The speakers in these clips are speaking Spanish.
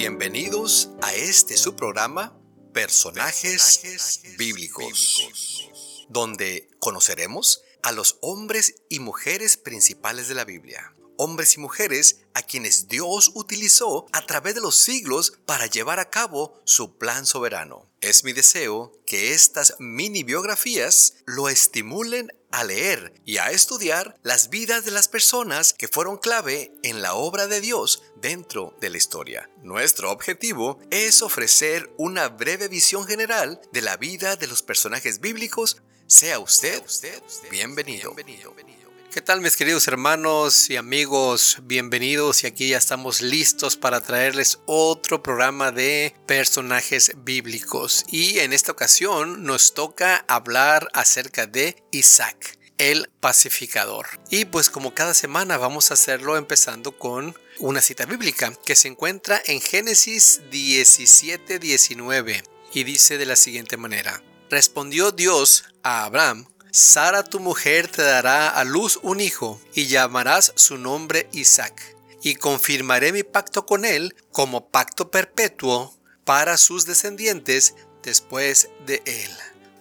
Bienvenidos a este su programa Personajes, bíblicos, donde conoceremos a los hombres y mujeres principales de la Biblia. Hombres y mujeres a quienes Dios utilizó a través de los siglos para llevar a cabo su plan soberano. Es mi deseo que estas mini biografías lo estimulen a leer y a estudiar las vidas de las personas que fueron clave en la obra de Dios dentro de la historia. Nuestro objetivo es ofrecer una breve visión general de la vida de los personajes bíblicos. Sea usted, bienvenido. ¿Qué tal mis queridos hermanos y amigos? Bienvenidos y aquí ya estamos listos para traerles otro programa de personajes bíblicos. Y en esta ocasión nos toca hablar acerca de Isaac, el pacificador. Y pues como cada semana vamos a hacerlo empezando con una cita bíblica que se encuentra en Génesis 17, 19 y dice de la siguiente manera. Respondió Dios a Abraham Sara tu mujer te dará a luz un hijo, y llamarás su nombre Isaac, y confirmaré mi pacto con él como pacto perpetuo para sus descendientes después de él.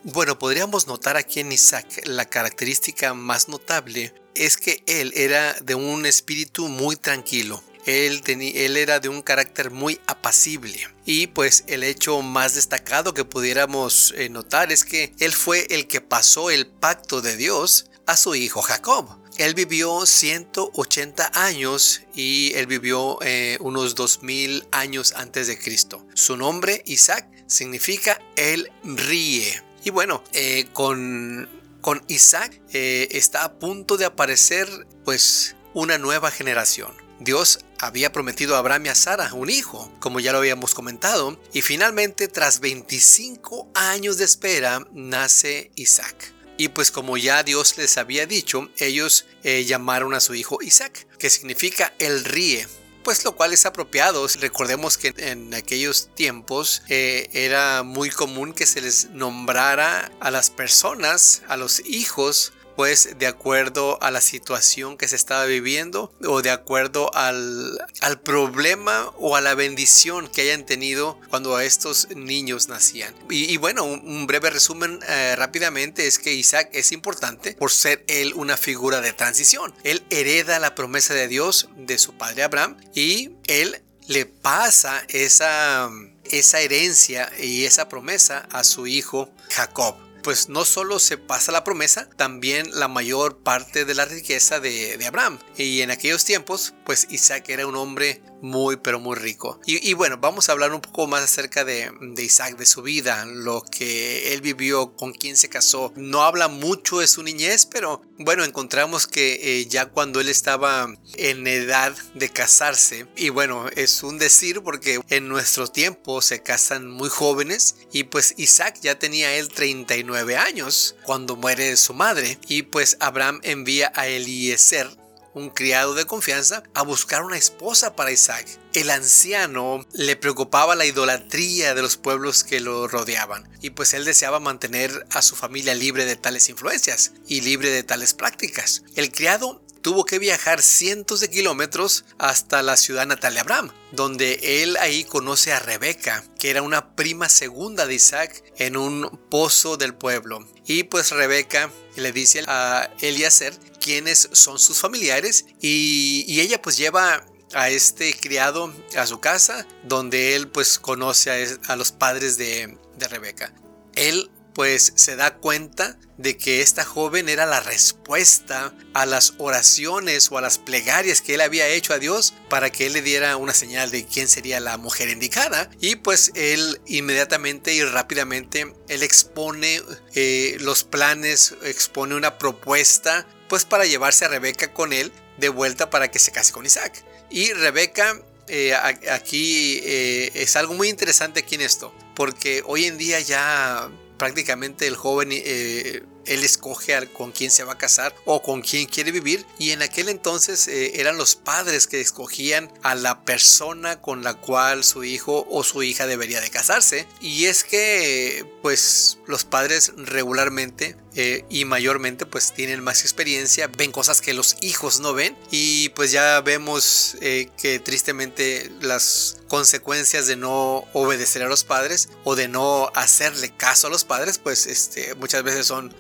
Bueno, podríamos notar aquí en Isaac la característica más notable es que él era de un espíritu muy tranquilo. Él, él era de un carácter muy apacible. Y pues el hecho más destacado que pudiéramos eh, notar es que él fue el que pasó el pacto de Dios a su hijo Jacob. Él vivió 180 años y él vivió eh, unos 2000 años antes de Cristo. Su nombre, Isaac, significa él ríe. Y bueno, eh, con, con Isaac está a punto de aparecer pues una nueva generación. Dios había prometido a Abraham y a Sara un hijo, como ya lo habíamos comentado, y finalmente tras 25 años de espera nace Isaac. Y pues como ya Dios les había dicho, ellos eh, llamaron a su hijo Isaac, que significa el ríe, pues lo cual es apropiado. Recordemos que en aquellos tiempos eh, era muy común que se les nombrara a las personas, a los hijos, pues de acuerdo a la situación que se estaba viviendo o de acuerdo al, al problema o a la bendición que hayan tenido cuando estos niños nacían. Y, bueno, un, breve resumen eh, rápidamente es que Isaac es importante por ser él una figura de transición. Él hereda la promesa de Dios de su padre Abraham y él le pasa esa, esa herencia y esa promesa a su hijo Jacob pues no solo se pasa la promesa, también la mayor parte de la riqueza de, de Abraham. Y en aquellos tiempos, pues Isaac era un hombre muy pero muy rico. Y, bueno, vamos a hablar un poco más acerca de, Isaac, de su vida, lo que él vivió, con quién se casó. No habla mucho de su niñez, pero bueno, encontramos que eh, ya cuando él estaba en edad de casarse, y bueno, es un decir porque en nuestro tiempo se casan muy jóvenes, y pues Isaac ya tenía él 39 años cuando muere su madre, y pues Abraham envía a Eliezer un criado de confianza, a buscar una esposa para Isaac. El anciano le preocupaba la idolatría de los pueblos que lo rodeaban y pues él deseaba mantener a su familia libre de tales influencias y libre de tales prácticas. El criado tuvo que viajar cientos de kilómetros hasta la ciudad natal de Abraham, donde él ahí conoce a Rebeca, que era una prima segunda de Isaac en un pozo del pueblo. Y pues Rebeca le dice a Eliezer quiénes son sus familiares y, ella pues lleva a este criado a su casa donde él pues conoce a, los padres de, Rebeca. Él pues se da cuenta de que esta joven era la respuesta a las oraciones o a las plegarias que él había hecho a Dios para que él le diera una señal de quién sería la mujer indicada y pues él inmediatamente y rápidamente él expone eh, los planes expone una propuesta pues para llevarse a Rebeca con él de vuelta para que se case con Isaac. Y Rebeca eh, aquí eh, es algo muy interesante aquí en esto porque hoy en día ya prácticamente el joven, eh, él escoge con quién se va a casar o con quién quiere vivir. Y en aquel entonces eh, eran los padres que escogían a la persona con la cual su hijo o su hija debería de casarse. Y es que, pues, los padres regularmente eh, y mayormente pues tienen más experiencia, ven cosas que los hijos no ven y pues ya vemos eh, que tristemente las consecuencias de no obedecer a los padres o de no hacerle caso a los padres pues este, muchas veces son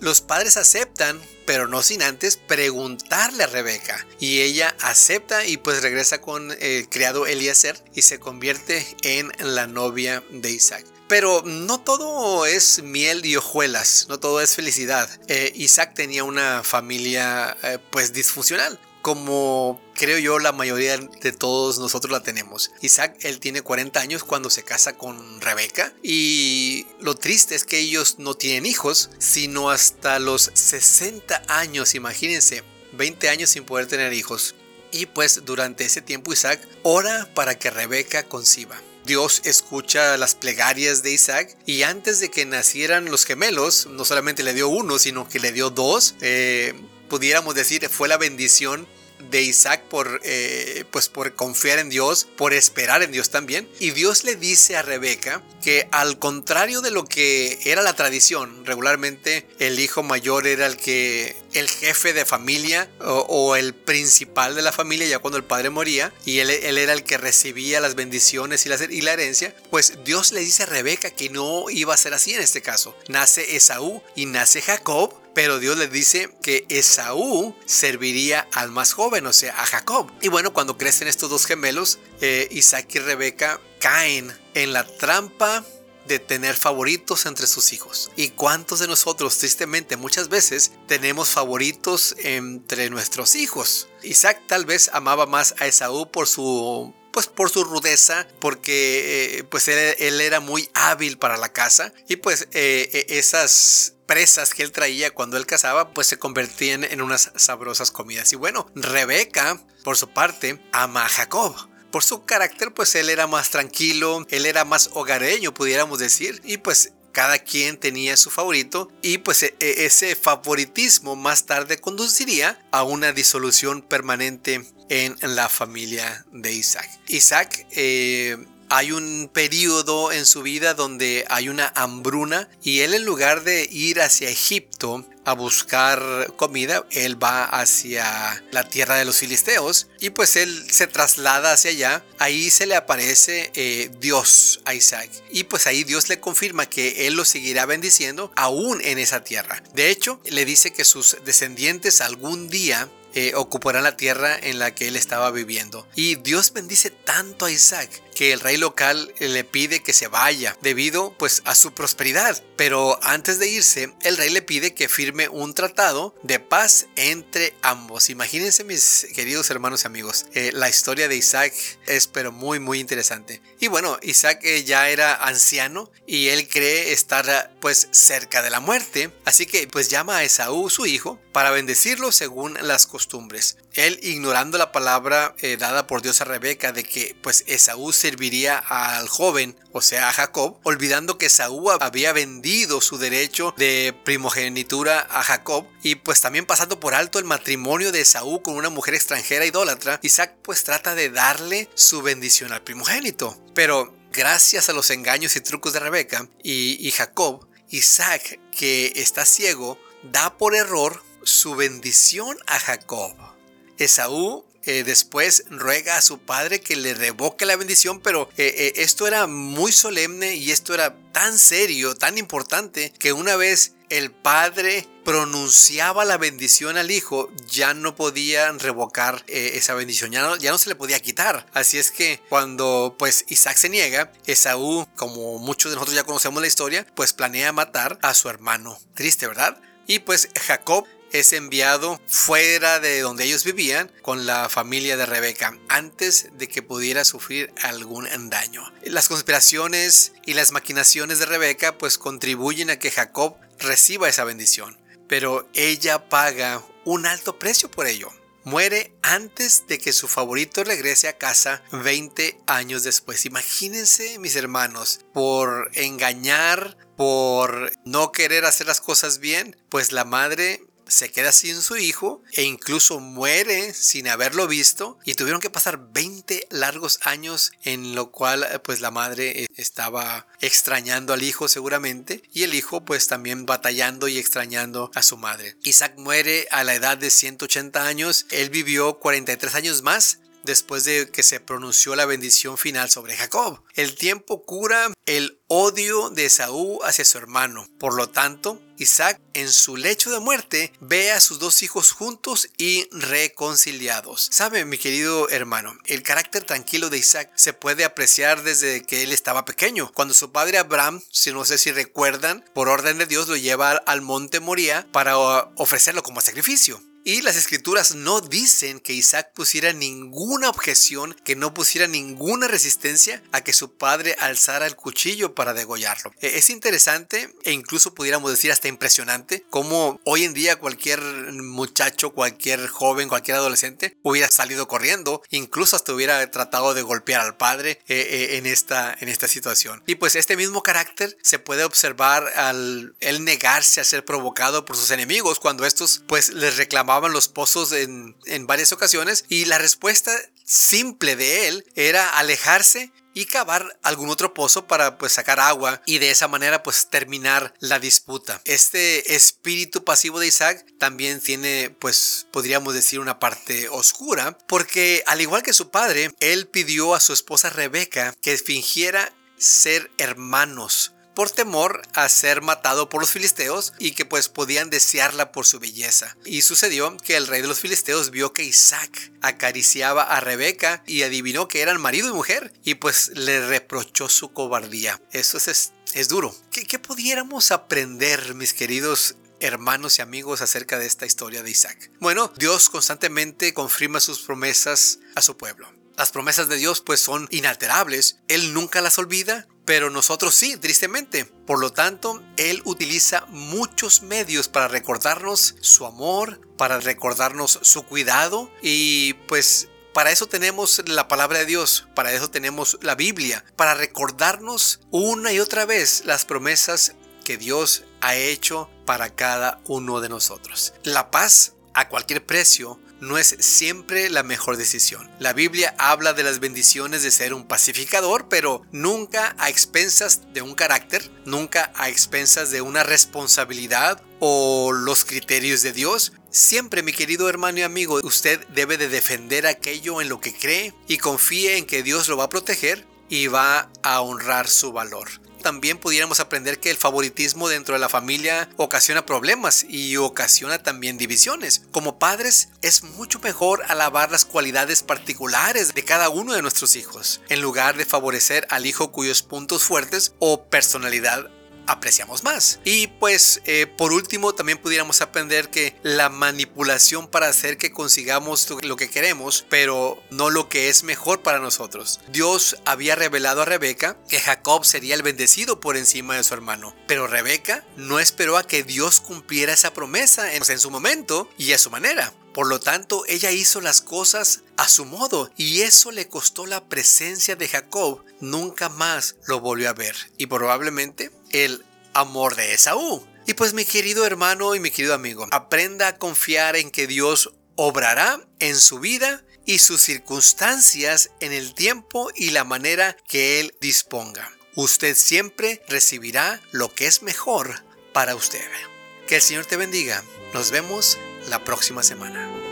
Los padres aceptan pero no sin antes preguntarle a Rebeca. Y ella acepta y pues regresa con el criado Eliezer y se convierte en la novia de Isaac. Pero no todo es miel y hojuelas, no todo es felicidad. Eh, Isaac tenía una familia eh, pues disfuncional como creo yo la mayoría de todos nosotros la tenemos. Isaac, él tiene 40 años cuando se casa con Rebeca y lo triste es que ellos no tienen hijos, sino hasta los 60 años, imagínense, 20 años sin poder tener hijos. Y pues durante ese tiempo Isaac ora para que Rebeca conciba. Dios escucha las plegarias de Isaac y antes de que nacieran los gemelos, no solamente le dio uno, sino que le dio dos. Eh, pudiéramos decir, fue la bendición de Isaac por, eh, pues por confiar en Dios, por esperar en Dios también. Y Dios le dice a Rebeca que al contrario de lo que era la tradición, regularmente el hijo mayor era el que el jefe de familia o, el principal de la familia ya cuando el padre moría y él, era el que recibía las bendiciones y la, y la herencia, pues Dios le dice a Rebeca que no iba a ser así en este caso. Nace Esaú y nace Jacob pero Dios le dice que Esaú serviría al más joven, o sea, a Jacob. Y bueno, cuando crecen estos dos gemelos, eh, Isaac y Rebeca caen en la trampa de tener favoritos entre sus hijos. ¿Y cuántos de nosotros, tristemente, muchas veces tenemos favoritos entre nuestros hijos? Isaac tal vez amaba más a Esaú por su pues por su rudeza, porque eh, pues él, era muy hábil para la caza y pues eh, e, esas presas que él traía cuando él cazaba pues se convertían en unas sabrosas comidas. Y bueno, Rebeca, por su parte, ama a Jacob. Por su carácter, pues él era más tranquilo, él era más hogareño, pudiéramos decir, y pues cada quien tenía su favorito y pues e, e, ese favoritismo más tarde conduciría a una disolución permanente en la familia de Isaac. Isaac eh, hay un periodo en su vida donde hay una hambruna y él en lugar de ir hacia Egipto a buscar comida, él va hacia la tierra de los filisteos y pues él se traslada hacia allá. Ahí se le aparece eh, Dios a Isaac y pues ahí Dios le confirma que él lo seguirá bendiciendo aún en esa tierra. De hecho, le dice que sus descendientes algún día eh, ocuparán la tierra en la que él estaba viviendo. Y Dios bendice tanto a Isaac que el rey local le pide que se vaya debido pues a su prosperidad. Pero antes de irse, el rey le pide que firme un tratado de paz entre ambos. Imagínense mis queridos hermanos y amigos, eh, la historia de Isaac es pero muy muy interesante. Y bueno, Isaac eh, ya era anciano y él cree estar pues cerca de la muerte, así que pues llama a Esaú su hijo para bendecirlo según las costumbres. Él ignorando la palabra eh, dada por Dios a Rebeca de que pues Esaú serviría al joven, o sea a Jacob, olvidando que Esaú había vendido su derecho de primogenitura a Jacob y pues también pasando por alto el matrimonio de Esaú con una mujer extranjera idólatra, Isaac pues trata de darle su bendición al primogénito. Pero gracias a los engaños y trucos de Rebeca y, y Jacob, Isaac, que está ciego, da por error su bendición a Jacob. Esaú eh, después ruega a su padre que le revoque la bendición, pero eh, eh, esto era muy solemne y esto era tan serio, tan importante, que una vez el padre pronunciaba la bendición al hijo, ya no podían revocar esa bendición, ya no, se le podía quitar. Así es que cuando pues Isaac se niega, Esaú, como muchos de nosotros ya conocemos la historia, pues planea matar a su hermano. Triste, ¿verdad? Y pues Jacob es enviado fuera de donde ellos vivían con la familia de Rebeca antes de que pudiera sufrir algún daño. Las conspiraciones y las maquinaciones de Rebeca pues contribuyen a que Jacob reciba esa bendición, pero ella paga un alto precio por ello. Muere antes de que su favorito regrese a casa 20 años después. Imagínense, mis hermanos, por engañar, por no querer hacer las cosas bien, pues la madre se queda sin su hijo e incluso muere sin haberlo visto y tuvieron que pasar 20 largos años en lo cual pues la madre estaba extrañando al hijo seguramente y el hijo pues también batallando y extrañando a su madre. Isaac muere a la edad de 180 años, él vivió 43 años más después de que se pronunció la bendición final sobre Jacob. El tiempo cura el odio de Esaú hacia su hermano. Por lo tanto, Isaac en su lecho de muerte ve a sus dos hijos juntos y reconciliados. Sabe, mi querido hermano, el carácter tranquilo de Isaac se puede apreciar desde que él estaba pequeño. Cuando su padre Abraham, si no sé si recuerdan, por orden de Dios lo lleva al monte Moría para ofrecerlo como sacrificio. Y las escrituras no dicen que Isaac pusiera ninguna objeción, que no pusiera ninguna resistencia a que su padre alzara el cuchillo para degollarlo. E, es interesante e incluso pudiéramos decir hasta impresionante cómo hoy en día cualquier muchacho, cualquier joven, cualquier adolescente hubiera salido corriendo, incluso hasta hubiera tratado de golpear al padre eh, eh, en, esta, en esta situación. Y pues este mismo carácter se puede observar al él negarse a ser provocado por sus enemigos cuando estos pues les reclamaban los pozos en, en varias ocasiones y la respuesta simple de él era alejarse y cavar algún otro pozo para pues sacar agua y de esa manera pues terminar la disputa. Este espíritu pasivo de Isaac también tiene pues podríamos decir una parte oscura porque al igual que su padre él pidió a su esposa Rebeca que fingiera ser hermanos por temor a ser matado por los filisteos y que pues podían desearla por su belleza. Y sucedió que el rey de los filisteos vio que Isaac acariciaba a Rebeca y adivinó que eran marido y mujer y pues le reprochó su cobardía. Eso es, es duro. ¿Qué, ¿Qué pudiéramos aprender, mis queridos hermanos y amigos acerca de esta historia de Isaac? Bueno, Dios constantemente confirma sus promesas a su pueblo. Las promesas de Dios pues son inalterables, Él nunca las olvida pero nosotros sí, tristemente. Por lo tanto, Él utiliza muchos medios para recordarnos su amor, para recordarnos su cuidado y pues para eso tenemos la palabra de Dios, para eso tenemos la Biblia, para recordarnos una y otra vez las promesas que Dios ha hecho para cada uno de nosotros. La paz a cualquier precio no es siempre la mejor decisión. La Biblia habla de las bendiciones de ser un pacificador, pero nunca a expensas de un carácter, nunca a expensas de una responsabilidad o los criterios de Dios. Siempre, mi querido hermano y amigo, usted debe de defender aquello en lo que cree y confíe en que Dios lo va a proteger y va a honrar su valor también pudiéramos aprender que el favoritismo dentro de la familia ocasiona problemas y ocasiona también divisiones. Como padres es mucho mejor alabar las cualidades particulares de cada uno de nuestros hijos, en lugar de favorecer al hijo cuyos puntos fuertes o personalidad apreciamos más. Y pues eh, por último también pudiéramos aprender que la manipulación para hacer que consigamos lo que queremos, pero no lo que es mejor para nosotros. Dios había revelado a Rebeca que Jacob sería el bendecido por encima de su hermano, pero Rebeca no esperó a que Dios cumpliera esa promesa en, en su momento y a su manera. Por lo tanto, ella hizo las cosas a su modo y eso le costó la presencia de Jacob. Nunca más lo volvió a ver y probablemente el amor de Esaú. Y pues mi querido hermano y mi querido amigo, aprenda a confiar en que Dios obrará en su vida y sus circunstancias en el tiempo y la manera que Él disponga. Usted siempre recibirá lo que es mejor para usted. Que el Señor te bendiga. Nos vemos la próxima semana.